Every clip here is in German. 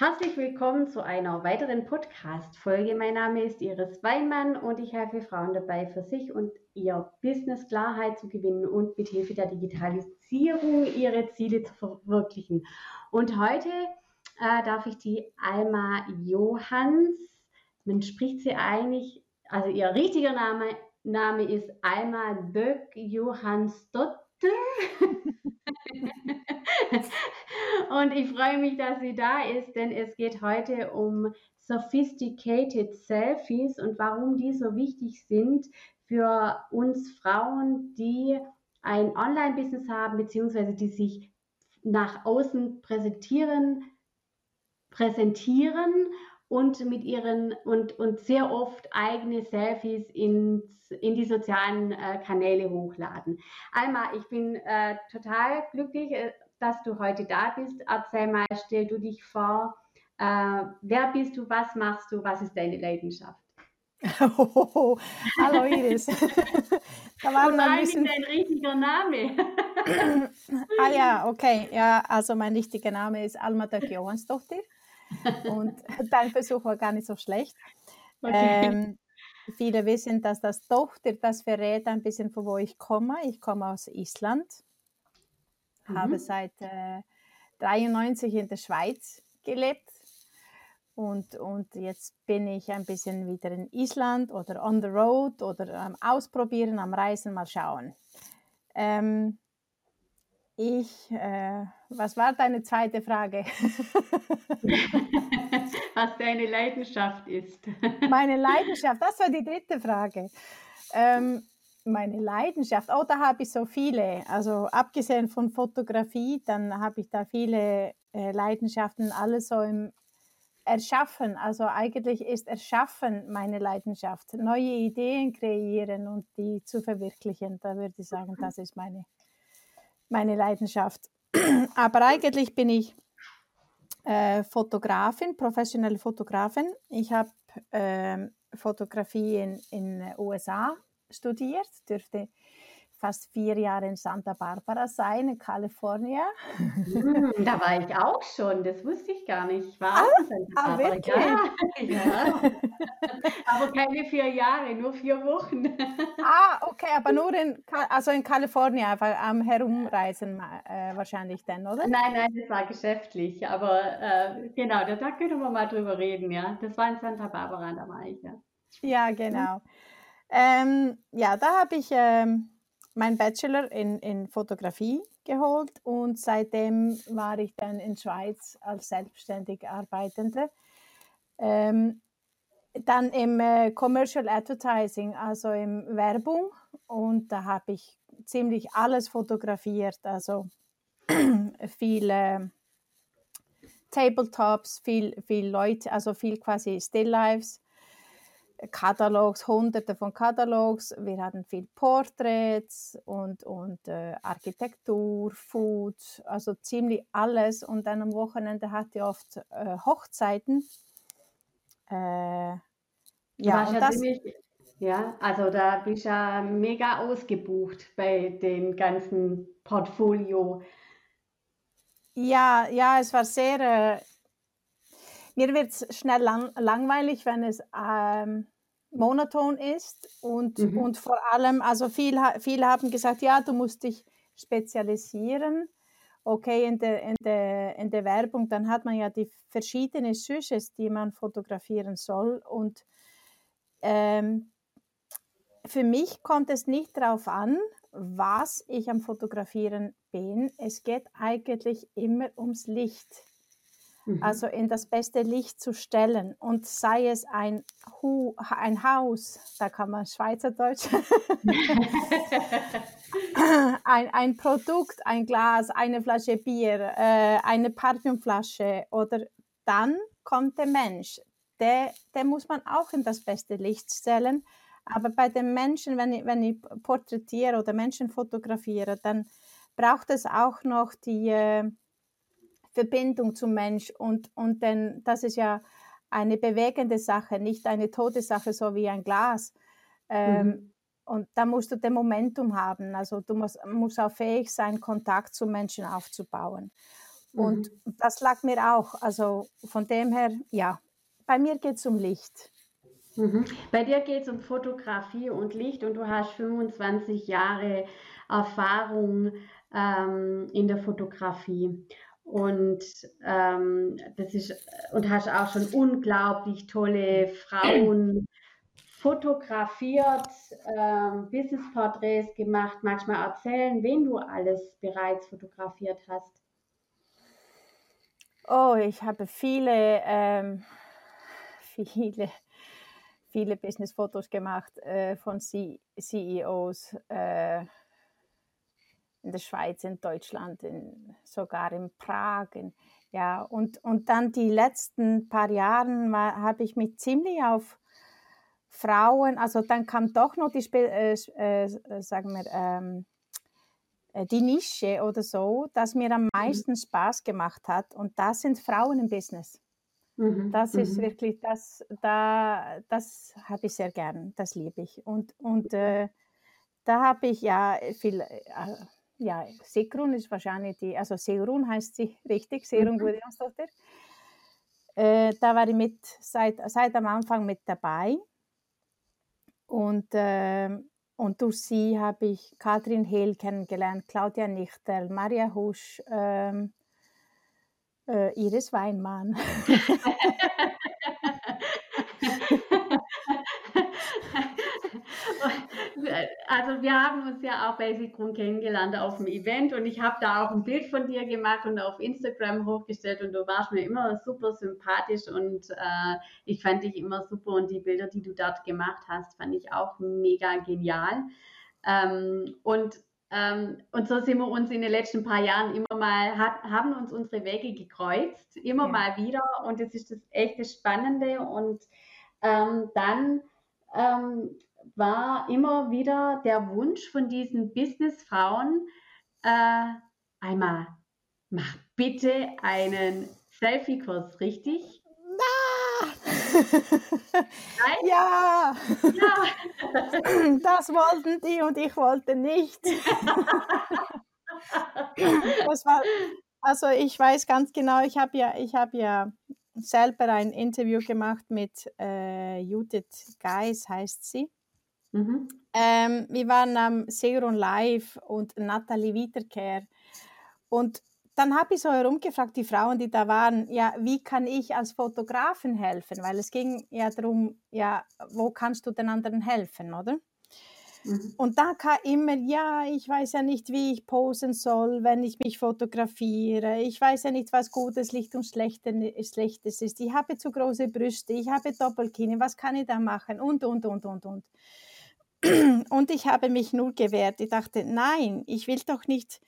Herzlich willkommen zu einer weiteren Podcast-Folge. Mein Name ist Iris Weimann und ich helfe Frauen dabei, für sich und ihr Business Klarheit zu gewinnen und mit Hilfe der Digitalisierung ihre Ziele zu verwirklichen. Und heute äh, darf ich die Alma Johanns, man spricht sie eigentlich, also ihr richtiger Name, Name ist Alma Döck Johanns Dotter. Und ich freue mich, dass sie da ist, denn es geht heute um Sophisticated Selfies und warum die so wichtig sind für uns Frauen, die ein Online-Business haben, beziehungsweise die sich nach außen präsentieren, präsentieren und mit ihren und, und sehr oft eigene Selfies ins, in die sozialen äh, Kanäle hochladen. Alma, ich bin äh, total glücklich, äh, dass du heute da bist. Erzähl mal, stell du dich vor. Äh, wer bist du? Was machst du? Was ist deine Leidenschaft? Oh, hallo Iris. da war Und ein bisschen... dein richtiger Name. ah ja, okay. Ja, also mein richtiger Name ist Alma Döck Johansdottir. Und dein Versuch war gar nicht so schlecht. Okay. Ähm, viele wissen, dass das Tochter, das verrät ein bisschen, von wo ich komme. Ich komme aus Island mhm. habe seit äh, 93 in der Schweiz gelebt und, und jetzt bin ich ein bisschen wieder in Island oder on the road oder am Ausprobieren, am Reisen, mal schauen. Ähm, ich, äh, was war deine zweite Frage? was deine Leidenschaft ist. Meine Leidenschaft, das war die dritte Frage. Ähm, meine Leidenschaft, oh, da habe ich so viele. Also abgesehen von Fotografie, dann habe ich da viele äh, Leidenschaften, alles so im Erschaffen. Also eigentlich ist Erschaffen meine Leidenschaft. Neue Ideen kreieren und die zu verwirklichen. Da würde ich sagen, das ist meine, meine Leidenschaft. Aber eigentlich bin ich äh, Fotografin, professionelle Fotografin. Ich habe äh, Fotografie in den USA studiert, dürfte fast vier Jahre in Santa Barbara sein, in Kalifornien. Hm, da war ich auch schon, das wusste ich gar nicht. Ich war ah, auch in Santa ah, Barbara. Ja, ja. aber keine vier Jahre, nur vier Wochen. ah, okay, aber nur in, also in Kalifornien, einfach am Herumreisen äh, wahrscheinlich dann, oder? Nein, nein, das war geschäftlich, aber äh, genau, da, da können wir mal drüber reden, ja. Das war in Santa Barbara, da war ich, ja. Ja, genau. Ähm, ja, da habe ich ähm, meinen Bachelor in, in Fotografie geholt und seitdem war ich dann in Schweiz als selbstständig Arbeitende. Ähm, dann im äh, Commercial Advertising, also im Werbung und da habe ich ziemlich alles fotografiert, also viele Tabletops, viel, viel Leute, also viel quasi Still Lives Katalogs, hunderte von Katalogs. Wir hatten viel Porträts und, und äh, Architektur, Food, also ziemlich alles. Und dann am Wochenende hatte ich oft äh, Hochzeiten. Äh, ja, ja, das, ziemlich, ja, also da bist du ja mega ausgebucht bei dem ganzen Portfolio. Ja, ja, es war sehr äh, mir wird es schnell lang, langweilig, wenn es ähm, monoton ist und, mhm. und vor allem, also viel, viele haben gesagt, ja, du musst dich spezialisieren. Okay, in der, in, der, in der Werbung, dann hat man ja die verschiedenen Sujets, die man fotografieren soll. Und ähm, für mich kommt es nicht darauf an, was ich am Fotografieren bin. Es geht eigentlich immer ums Licht. Mhm. also in das beste Licht zu stellen. Und sei es ein, Hu, ein Haus, da kann man Schweizerdeutsch, ein, ein Produkt, ein Glas, eine Flasche Bier, äh, eine Parfümflasche oder dann kommt der Mensch. Der, der muss man auch in das beste Licht stellen. Aber bei den Menschen, wenn ich, wenn ich porträtiere oder Menschen fotografiere, dann braucht es auch noch die, äh, Verbindung zum Mensch und, und denn das ist ja eine bewegende Sache, nicht eine tote Sache, so wie ein Glas. Ähm, mhm. Und da musst du den Momentum haben. Also du musst, musst auch fähig sein, Kontakt zu Menschen aufzubauen. Und mhm. das lag mir auch. Also von dem her, ja, bei mir geht es um Licht. Mhm. Bei dir geht es um Fotografie und Licht und du hast 25 Jahre Erfahrung ähm, in der Fotografie. Und ähm, das ist und hast auch schon unglaublich tolle Frauen fotografiert, ähm, Business-Porträts gemacht. Magst du mal erzählen, wen du alles bereits fotografiert hast? Oh, ich habe viele, ähm, viele, viele Business-Fotos gemacht äh, von C CEOs äh, in der Schweiz, in Deutschland, in, sogar in Prag. In, ja, und, und dann die letzten paar Jahre habe ich mich ziemlich auf Frauen, also dann kam doch noch die, äh, äh, sagen wir, ähm, äh, die Nische oder so, das mir am mhm. meisten Spaß gemacht hat. Und das sind Frauen im Business. Mhm. Das ist mhm. wirklich, das, da, das habe ich sehr gern, das liebe ich. Und, und äh, da habe ich ja viel, äh, ja, Sigrun ist wahrscheinlich die, also Sigrun heißt sie richtig, Sigrun mhm. Gudjonsdottir. Äh, da war ich mit, seit, seit am Anfang mit dabei. Und, äh, und durch sie habe ich Katrin Hehl kennengelernt, Claudia Nichterl, Maria Husch, ähm, äh, Iris Weinmann. also wir haben uns ja auch Basic Grund kennengelernt auf dem Event und ich habe da auch ein Bild von dir gemacht und auf Instagram hochgestellt und du warst mir immer super sympathisch und äh, ich fand dich immer super und die Bilder, die du dort gemacht hast, fand ich auch mega genial. Ähm, und ähm, und so sind wir uns in den letzten paar Jahren immer mal, hat, haben uns unsere Wege gekreuzt, immer ja. mal wieder. Und das ist das echte Spannende. Und ähm, dann ähm, war immer wieder der Wunsch von diesen Businessfrauen, äh, einmal, mach bitte einen Selfie-Kurs, richtig? ja. ja, das wollten die und ich wollte nicht. das war, also ich weiß ganz genau, ich habe ja, ich habe ja selber ein Interview gemacht mit äh, Judith Geis, heißt sie. Mhm. Ähm, wir waren am Seron Live und Nathalie Wiederkehr. Und dann habe ich so herumgefragt, die Frauen, die da waren, ja, wie kann ich als Fotografin helfen? Weil es ging ja darum, ja, wo kannst du den anderen helfen, oder? Mhm. Und da kam immer, ja, ich weiß ja nicht, wie ich posen soll, wenn ich mich fotografiere. Ich weiß ja nicht, was gutes Licht und schlechtes ist. Ich habe zu große Brüste, ich habe Doppelkinn, was kann ich da machen? Und, und, und, und, und. Und ich habe mich nur gewehrt. Ich dachte, nein, ich will doch nicht,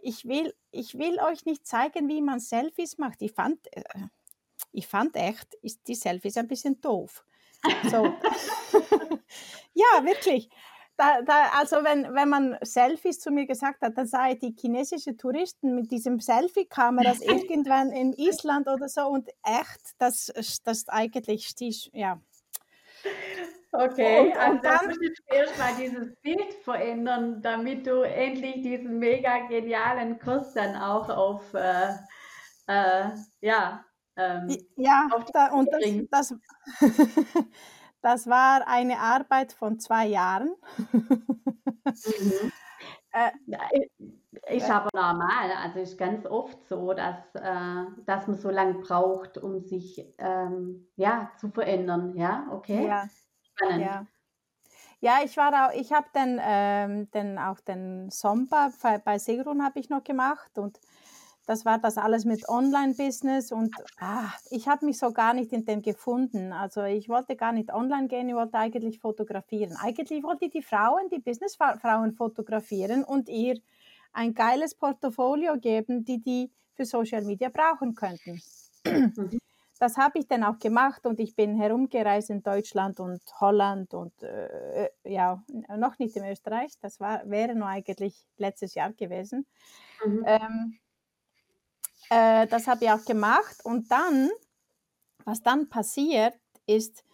ich will, ich will euch nicht zeigen, wie man Selfies macht. Ich fand, äh, ich fand echt, ist die Selfies ein bisschen doof. So. ja, wirklich. Da, da, also wenn, wenn man Selfies zu mir gesagt hat, dann sei die chinesische Touristen mit diesem Selfie-Kameras irgendwann in Island oder so und echt, das, das eigentlich, ja, Okay, und, also und dann musst du erstmal dieses Bild verändern, damit du endlich diesen mega genialen Kurs dann auch auf, äh, äh, ja, ähm, ja, da, und das, das, das, war eine Arbeit von zwei Jahren. mhm. äh, ist aber normal, also ist ganz oft so, dass, äh, dass man so lange braucht, um sich ähm, ja, zu verändern. Ja, okay. Ja. Spannend. Ja. Ja, ich war auch, ich habe dann, ähm, dann auch den Sompa bei Segrun habe ich noch gemacht und das war das alles mit Online-Business und ah, ich habe mich so gar nicht in dem gefunden. Also ich wollte gar nicht online gehen, ich wollte eigentlich fotografieren. Eigentlich wollte ich die Frauen, die Businessfrauen fotografieren und ihr ein geiles Portfolio geben, die die für Social Media brauchen könnten. Mhm das habe ich dann auch gemacht und ich bin herumgereist in Deutschland und Holland und äh, äh, ja, noch nicht in Österreich. Das war, wäre nur eigentlich letztes Jahr gewesen. Mhm. Ähm, äh, das habe ich auch gemacht und dann, was dann passiert ist,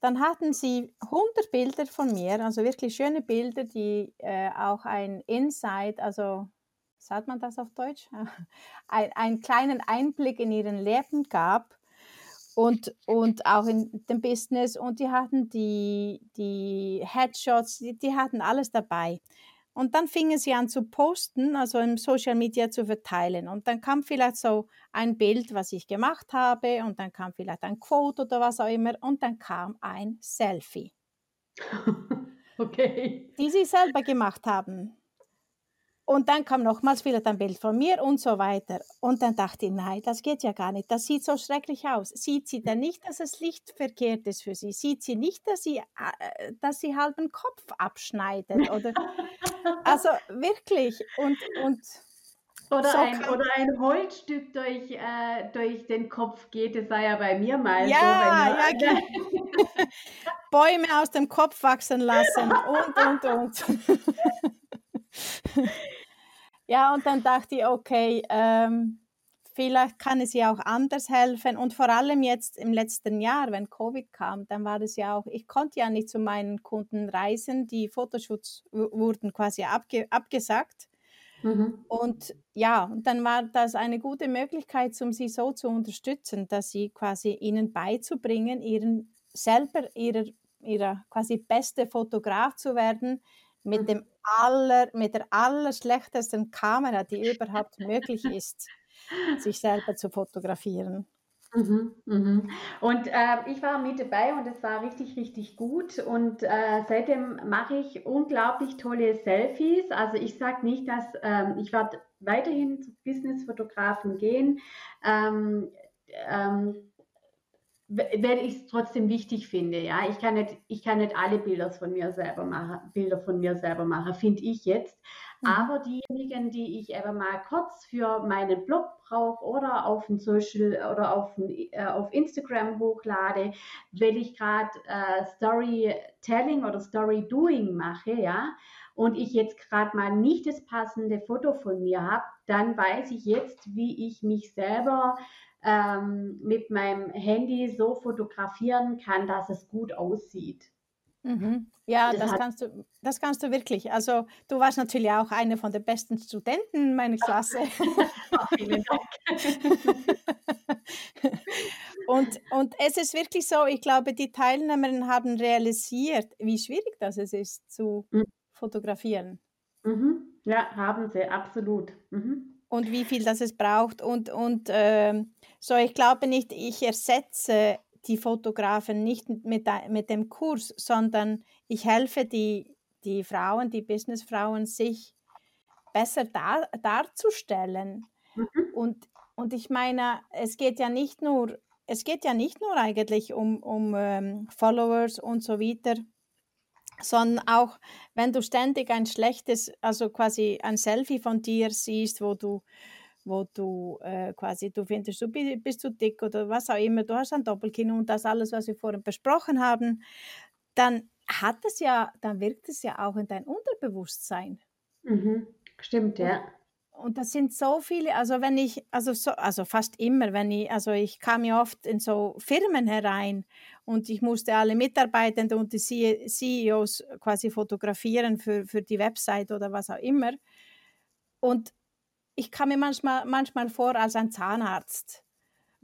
dann hatten sie 100 Bilder von mir, also wirklich schöne Bilder, die äh, auch ein Insight, also sagt man das auf Deutsch? Ein, einen kleinen Einblick in ihren Leben gab und, und auch in dem Business und die hatten die, die Headshots, die, die hatten alles dabei. Und dann fingen sie an zu posten, also im Social Media zu verteilen. Und dann kam vielleicht so ein Bild, was ich gemacht habe, und dann kam vielleicht ein Quote oder was auch immer, und dann kam ein Selfie. okay. Die sie selber gemacht haben. Und dann kam nochmals wieder ein Bild von mir und so weiter. Und dann dachte ich, nein, das geht ja gar nicht. Das sieht so schrecklich aus. Sieht sie denn nicht, dass das Licht verkehrt ist für sie? Sieht sie nicht, dass sie, äh, dass sie halben Kopf abschneidet? Oder, also wirklich. Und, und oder, so ein, oder ein Holzstück durch, äh, durch den Kopf geht, das sei ja bei mir mal ja, so. ja, genau. Bäume aus dem Kopf wachsen lassen und, und, und. ja, und dann dachte ich, okay, ähm, vielleicht kann es ja auch anders helfen. Und vor allem jetzt im letzten Jahr, wenn Covid kam, dann war es ja auch, ich konnte ja nicht zu meinen Kunden reisen. Die Fotoshoots wurden quasi abge abgesagt. Mhm. Und ja, und dann war das eine gute Möglichkeit, um sie so zu unterstützen, dass sie quasi ihnen beizubringen, ihren selber ihrer, ihrer quasi beste Fotograf zu werden, mit mhm. dem aller, mit der allerschlechtesten Kamera, die überhaupt möglich ist, sich selber zu fotografieren. Mhm, mhm. Und äh, ich war mit dabei und es war richtig, richtig gut. Und äh, seitdem mache ich unglaublich tolle Selfies. Also ich sage nicht, dass ähm, ich werde weiterhin zu Businessfotografen gehen. Ähm, ähm, wenn ich es trotzdem wichtig finde, ja, ich kann nicht, ich kann nicht alle Bilder von mir selber machen, Bilder von mir selber machen, finde ich jetzt. Mhm. Aber diejenigen, die ich eben mal kurz für meinen Blog brauche oder auf ein Social oder auf, ein, äh, auf Instagram hochlade, weil ich gerade äh, Storytelling oder Story Doing mache, ja, und ich jetzt gerade mal nicht das passende Foto von mir habe, dann weiß ich jetzt, wie ich mich selber ähm, mit meinem Handy so fotografieren kann, dass es gut aussieht. Mhm. Ja, das, das kannst du, das kannst du wirklich. Also du warst natürlich auch eine von den besten Studenten meiner Klasse. vielen Dank. und, und es ist wirklich so, ich glaube, die Teilnehmerinnen haben realisiert, wie schwierig das ist zu mhm. fotografieren. Mhm. Ja, haben sie, absolut. Mhm und wie viel das es braucht. Und, und äh, so, ich glaube nicht, ich ersetze die Fotografen nicht mit, mit dem Kurs, sondern ich helfe die, die Frauen, die Businessfrauen, sich besser dar, darzustellen. Mhm. Und, und ich meine, es geht ja nicht nur, es geht ja nicht nur eigentlich um, um ähm, Followers und so weiter, sondern auch wenn du ständig ein schlechtes, also quasi ein Selfie von dir siehst, wo du wo du äh, quasi, du findest, du bist zu dick oder was auch immer, du hast ein Doppelkinn und das alles, was wir vorhin besprochen haben, dann hat es ja, dann wirkt es ja auch in dein Unterbewusstsein. Mhm. Stimmt, ja. Und das sind so viele, also wenn ich, also so, also fast immer, wenn ich, also ich kam ja oft in so Firmen herein und ich musste alle Mitarbeitenden und die CEOs quasi fotografieren für, für die Website oder was auch immer. Und ich kam mir manchmal, manchmal vor als ein Zahnarzt.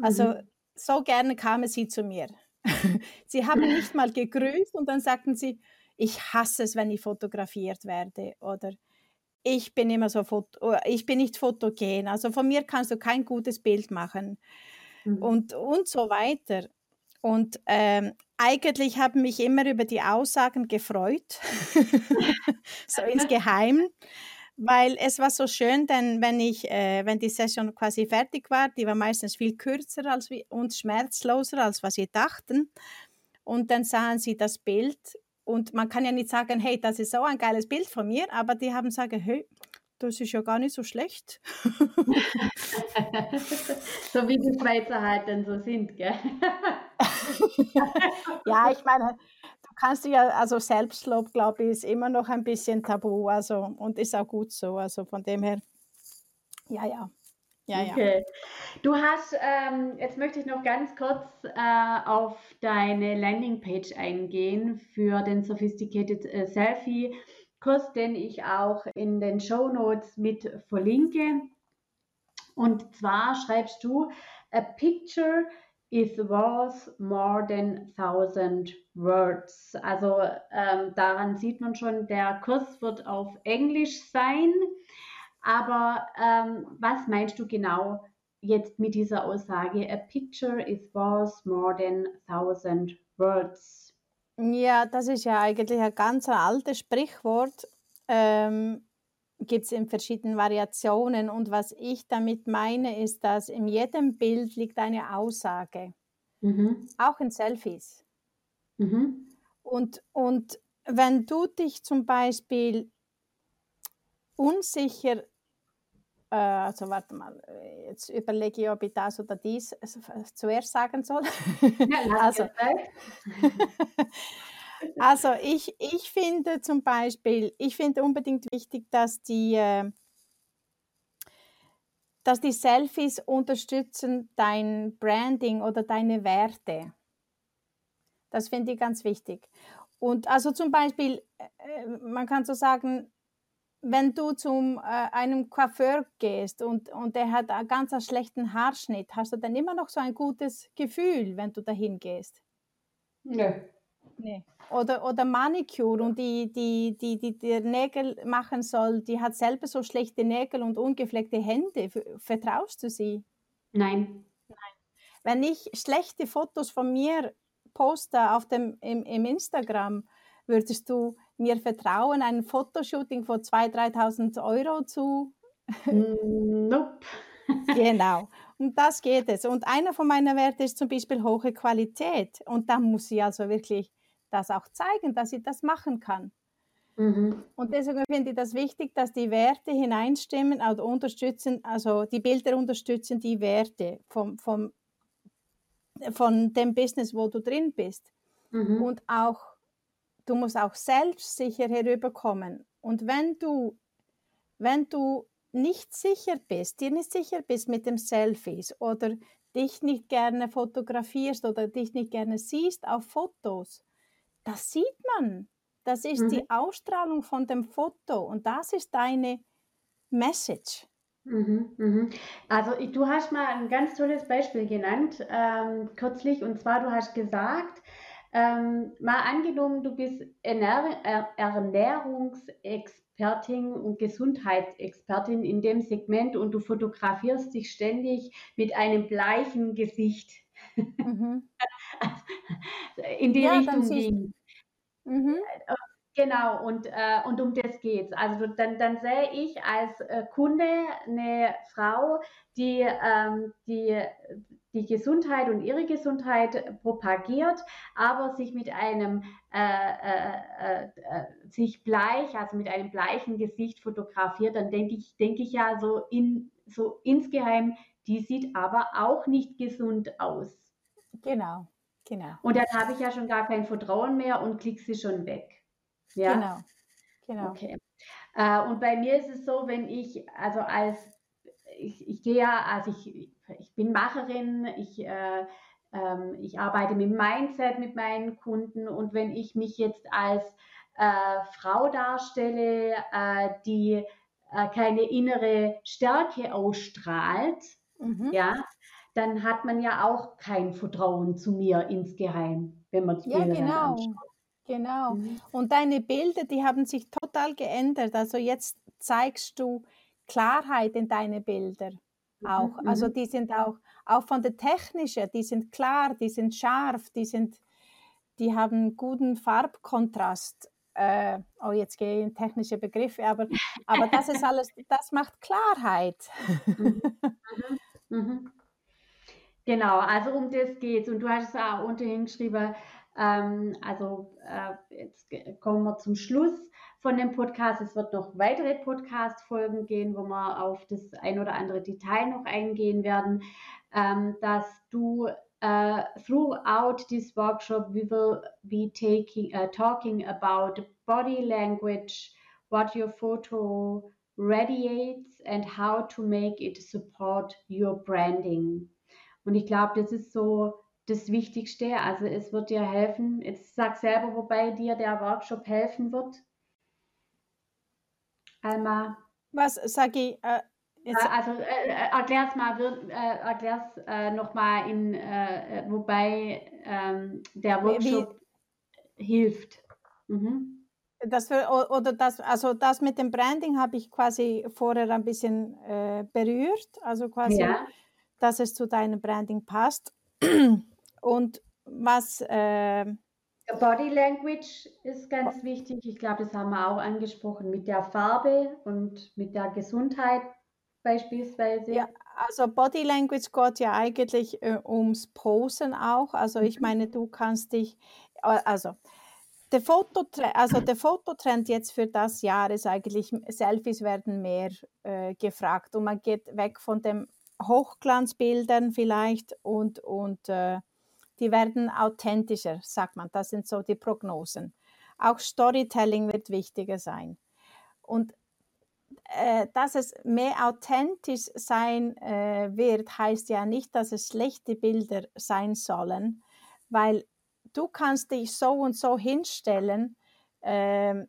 Also mhm. so gerne kamen sie zu mir. sie haben nicht mal gegrüßt und dann sagten sie, ich hasse es, wenn ich fotografiert werde oder ich bin immer so, oh, ich bin nicht fotogen, also von mir kannst du kein gutes Bild machen mhm. und, und so weiter. Und ähm, eigentlich haben mich immer über die Aussagen gefreut, so insgeheim, weil es war so schön, denn wenn ich, äh, wenn die Session quasi fertig war, die war meistens viel kürzer als wir, und schmerzloser als was sie dachten. Und dann sahen sie das Bild und man kann ja nicht sagen, hey, das ist so ein geiles Bild von mir, aber die haben gesagt, hey, das ist ja gar nicht so schlecht. so wie die Schweizer halt dann so sind, gell? ja, ich meine, du kannst ja, also Selbstlob, glaube ich, ist immer noch ein bisschen tabu, also und ist auch gut so. Also von dem her, ja, ja. Ja, okay. Ja. Du hast, ähm, jetzt möchte ich noch ganz kurz äh, auf deine Landingpage eingehen für den Sophisticated äh, Selfie Kurs, den ich auch in den Show Notes mit verlinke. Und zwar schreibst du, a picture is worth more than thousand words. Also ähm, daran sieht man schon, der Kurs wird auf Englisch sein. Aber ähm, was meinst du genau jetzt mit dieser Aussage? A picture is worth more than thousand words. Ja, das ist ja eigentlich ein ganz altes Sprichwort. Ähm, Gibt es in verschiedenen Variationen. Und was ich damit meine, ist, dass in jedem Bild liegt eine Aussage. Mhm. Auch in Selfies. Mhm. Und, und wenn du dich zum Beispiel unsicher, äh, also warte mal, jetzt überlege ich, ob ich das oder dies zuerst sagen soll. Ja, also, also ich, ich finde zum Beispiel, ich finde unbedingt wichtig, dass die, äh, dass die Selfies unterstützen dein Branding oder deine Werte. Das finde ich ganz wichtig. Und also zum Beispiel, äh, man kann so sagen, wenn du zu äh, einem Coiffeur gehst und, und der hat einen ganz schlechten Haarschnitt, hast du dann immer noch so ein gutes Gefühl, wenn du dahin gehst? Nö. Nee. Oder, oder Manicure und die, die, die, die, die Nägel machen soll, die hat selber so schlechte Nägel und ungefleckte Hände. Vertraust du sie? Nein. Nein. Wenn ich schlechte Fotos von mir poste auf dem, im, im Instagram, würdest du mir vertrauen, ein Fotoshooting von 2.000, 3.000 Euro zu? Nope. genau. Um das geht es. Und einer von meinen Werten ist zum Beispiel hohe Qualität. Und da muss sie also wirklich das auch zeigen, dass sie das machen kann. Mhm. Und deswegen finde ich das wichtig, dass die Werte hineinstimmen oder unterstützen, also die Bilder unterstützen die Werte vom, vom, von dem Business, wo du drin bist. Mhm. Und auch du musst auch selbstsicher herüberkommen. Und wenn du, wenn du nicht sicher bist, dir nicht sicher bist mit dem Selfies oder dich nicht gerne fotografierst oder dich nicht gerne siehst auf Fotos, das sieht man. Das ist mhm. die Ausstrahlung von dem Foto und das ist deine Message. Mhm, mhm. Also du hast mal ein ganz tolles Beispiel genannt ähm, kürzlich und zwar du hast gesagt, ähm, mal angenommen, du bist Ernähr Ernährungsexpertin und Gesundheitsexpertin in dem Segment und du fotografierst dich ständig mit einem bleichen Gesicht. Mhm. in die ja, Richtung ging. Mhm. Genau, und, äh, und um das geht es. Also dann, dann sehe ich als äh, Kunde eine Frau, die, ähm, die die Gesundheit und ihre Gesundheit propagiert, aber sich mit einem äh, äh, äh, sich bleich, also mit einem bleichen Gesicht fotografiert, dann denke ich, denke ich ja so in so insgeheim, die sieht aber auch nicht gesund aus. Genau, genau. Und dann habe ich ja schon gar kein Vertrauen mehr und klicke sie schon weg. Ja? Genau, genau. Okay. Äh, und bei mir ist es so, wenn ich, also als ich, ich gehe ja, also ich ich bin Macherin, ich, äh, ähm, ich arbeite mit Mindset mit meinen Kunden und wenn ich mich jetzt als äh, Frau darstelle, äh, die äh, keine innere Stärke ausstrahlt, mhm. ja, dann hat man ja auch kein Vertrauen zu mir insgeheim, wenn man die ja, Bilder genau. anschaut. Genau. Mhm. Und deine Bilder, die haben sich total geändert. Also jetzt zeigst du Klarheit in deine Bilder auch. Mhm. Also die sind auch, auch von der technischen, die sind klar, die sind scharf, die sind, die haben guten Farbkontrast. Äh, oh, jetzt gehe ich in technische Begriffe, aber, aber das ist alles, das macht Klarheit. Mhm. Mhm. mhm. Genau, also um das geht es. Und du hast es auch unterhin geschrieben, ähm, also äh, jetzt kommen wir zum Schluss von dem Podcast. Es wird noch weitere Podcast-Folgen gehen, wo wir auf das ein oder andere Detail noch eingehen werden, ähm, dass du uh, throughout this workshop we will be taking uh, talking about body language, what your photo radiates and how to make it support your branding. Und ich glaube, das ist so das Wichtigste. Also es wird dir helfen. Jetzt sag selber, wobei dir der Workshop helfen wird. Alma? Was sage ich? Äh, jetzt? Also äh, äh erklär's mal, äh, erklär's äh, nochmal in, äh, wobei ähm, der Workshop wie, hilft. Mhm. Das für, oder das, also das mit dem Branding habe ich quasi vorher ein bisschen äh, berührt, also quasi, ja. dass es zu deinem Branding passt. Und was äh, Body Language ist ganz wichtig. Ich glaube, das haben wir auch angesprochen mit der Farbe und mit der Gesundheit beispielsweise. Ja, also Body Language geht ja eigentlich äh, ums Posen auch. Also ich mhm. meine, du kannst dich, äh, also der Fototrend, also der Fototrend jetzt für das Jahr ist eigentlich, Selfies werden mehr äh, gefragt und man geht weg von den Hochglanzbildern vielleicht und, und äh, die werden authentischer, sagt man. Das sind so die Prognosen. Auch Storytelling wird wichtiger sein. Und äh, dass es mehr authentisch sein äh, wird, heißt ja nicht, dass es schlechte Bilder sein sollen, weil du kannst dich so und so hinstellen. Ähm,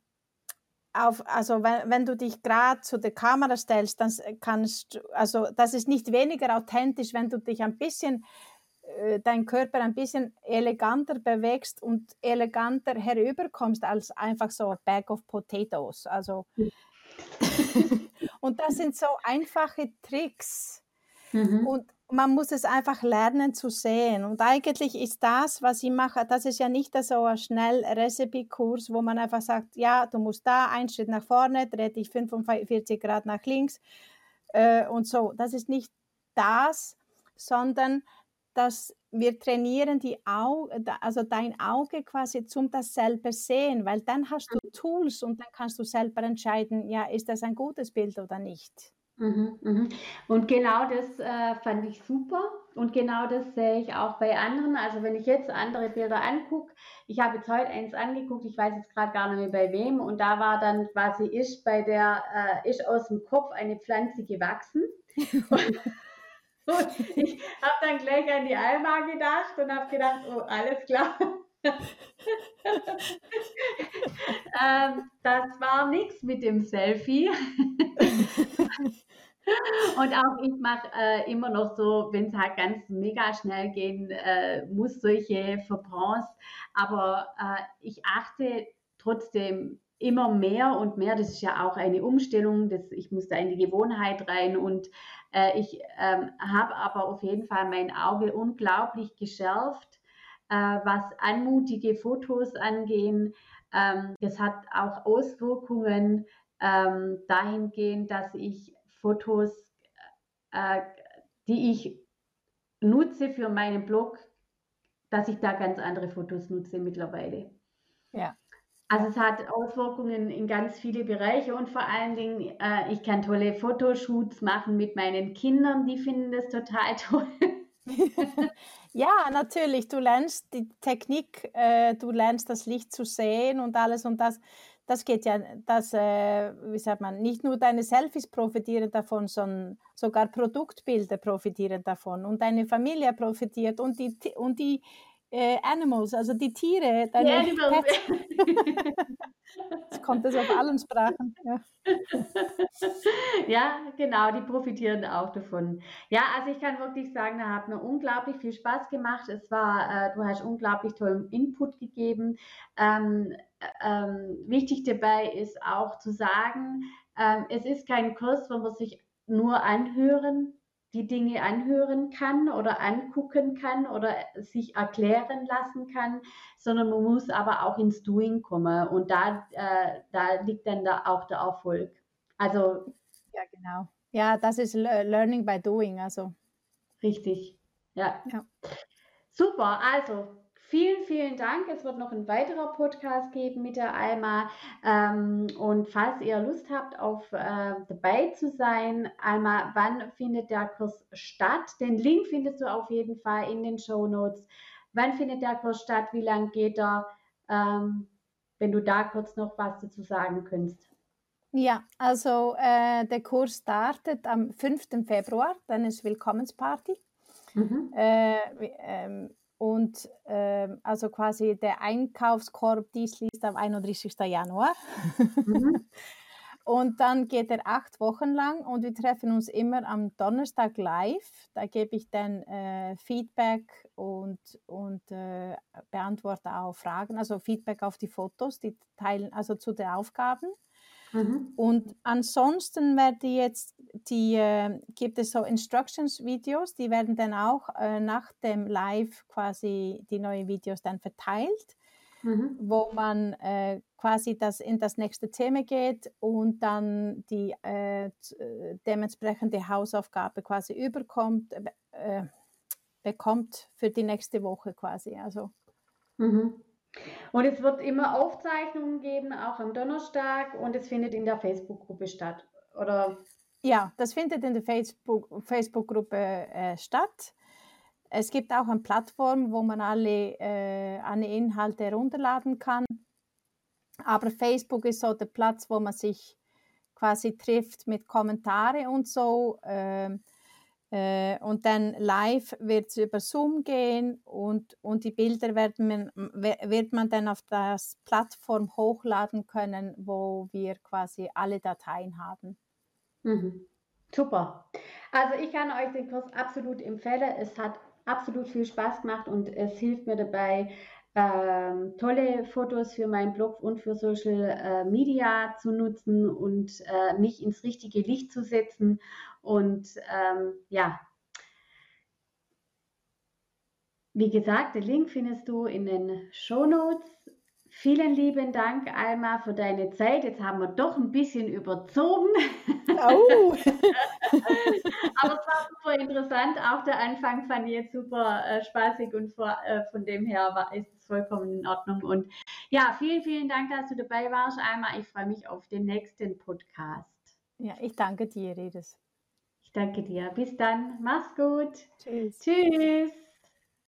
auf, also wenn, wenn du dich gerade zu der Kamera stellst, dann kannst du, also das ist nicht weniger authentisch, wenn du dich ein bisschen, äh, dein Körper ein bisschen eleganter bewegst und eleganter herüberkommst als einfach so bag of potatoes. Also und das sind so einfache Tricks. Mhm. Und man muss es einfach lernen zu sehen. Und eigentlich ist das, was ich mache, das ist ja nicht so ein schnell Recipe-Kurs, wo man einfach sagt, ja, du musst da einen Schritt nach vorne, dreh dich 45 Grad nach links äh, und so. Das ist nicht das, sondern dass wir trainieren die Au also dein Auge quasi zum das selber sehen, weil dann hast du Tools und dann kannst du selber entscheiden, ja, ist das ein gutes Bild oder nicht. Mhm, mhm. Und genau das äh, fand ich super und genau das sehe ich auch bei anderen. Also wenn ich jetzt andere Bilder angucke, ich habe jetzt heute eins angeguckt, ich weiß jetzt gerade gar nicht mehr bei wem und da war dann quasi ist bei der äh, ist aus dem Kopf eine Pflanze gewachsen. ich habe dann gleich an die Alma gedacht und habe gedacht, oh alles klar. ähm, das war nichts mit dem Selfie. Und auch ich mache äh, immer noch so, wenn es halt ganz mega schnell gehen äh, muss, solche Verbrands. Aber äh, ich achte trotzdem immer mehr und mehr. Das ist ja auch eine Umstellung. Das, ich muss da in die Gewohnheit rein und äh, ich ähm, habe aber auf jeden Fall mein Auge unglaublich geschärft, äh, was anmutige Fotos angehen. Ähm, das hat auch Auswirkungen ähm, dahingehend, dass ich Fotos, äh, die ich nutze für meinen Blog, dass ich da ganz andere Fotos nutze mittlerweile. Ja. Also es hat Auswirkungen in ganz viele Bereiche und vor allen Dingen, äh, ich kann tolle Fotoshoots machen mit meinen Kindern, die finden das total toll. ja, natürlich, du lernst die Technik, äh, du lernst das Licht zu sehen und alles und das das geht ja, das, äh, wie sagt man, nicht nur deine Selfies profitieren davon, sondern sogar Produktbilder profitieren davon und deine Familie profitiert und die, und die äh, Animals, also die Tiere, deine die Animals. Jetzt kommt das auf allen Sprachen. Ja. ja, genau, die profitieren auch davon. Ja, also ich kann wirklich sagen, da hat mir unglaublich viel Spaß gemacht. Es war, äh, du hast unglaublich tollen Input gegeben. Ähm, ähm, wichtig dabei ist auch zu sagen, ähm, es ist kein Kurs, wo man sich nur anhören, die Dinge anhören kann oder angucken kann oder sich erklären lassen kann, sondern man muss aber auch ins Doing kommen und da, äh, da liegt dann da auch der Erfolg. Also ja, genau. Ja, das ist Learning by Doing, also richtig. Ja. ja. Super, also Vielen, vielen Dank. Es wird noch ein weiterer Podcast geben mit der Alma. Ähm, und falls ihr Lust habt, auf äh, dabei zu sein, Alma, wann findet der Kurs statt? Den Link findest du auf jeden Fall in den Show Notes. Wann findet der Kurs statt? Wie lange geht er? Ähm, wenn du da kurz noch was dazu sagen könntest. Ja, also äh, der Kurs startet am 5. Februar, dann ist Willkommensparty. Mhm. Äh, ähm, und ähm, also quasi der Einkaufskorb, dies liest am 31. Januar. Mhm. Und dann geht er acht Wochen lang und wir treffen uns immer am Donnerstag live. Da gebe ich dann äh, Feedback und, und äh, beantworte auch Fragen, also Feedback auf die Fotos, die teilen, also zu den Aufgaben. Mhm. Und ansonsten werde jetzt die, äh, gibt es so Instructions-Videos, die werden dann auch äh, nach dem Live quasi die neuen Videos dann verteilt mhm. wo man äh, quasi das in das nächste Thema geht und dann die äh, äh dementsprechende Hausaufgabe quasi überkommt, äh, bekommt für die nächste Woche quasi. Also. Mhm. Und es wird immer Aufzeichnungen geben, auch am Donnerstag, und es findet in der Facebook-Gruppe statt, oder? Ja, das findet in der Facebook-Gruppe Facebook äh, statt. Es gibt auch eine Plattform, wo man alle, äh, alle Inhalte herunterladen kann. Aber Facebook ist so der Platz, wo man sich quasi trifft mit Kommentare und so. Äh, äh, und dann live wird es über Zoom gehen und, und die Bilder werden man, wird man dann auf das Plattform hochladen können, wo wir quasi alle Dateien haben. Mhm. Super. Also ich kann euch den Kurs absolut empfehlen. Es hat absolut viel Spaß gemacht und es hilft mir dabei, ähm, tolle Fotos für meinen Blog und für Social äh, Media zu nutzen und äh, mich ins richtige Licht zu setzen. Und ähm, ja, wie gesagt, den Link findest du in den Show Notes. Vielen lieben Dank, Alma, für deine Zeit. Jetzt haben wir doch ein bisschen überzogen. Oh. Aber es war super interessant. Auch der Anfang fand ich jetzt super äh, spaßig und vor, äh, von dem her war, ist es vollkommen in Ordnung. Und ja, vielen, vielen Dank, dass du dabei warst, Alma. Ich freue mich auf den nächsten Podcast. Ja, ich danke dir, Iris. Ich danke dir. Bis dann. Mach's gut. Tschüss. Tschüss.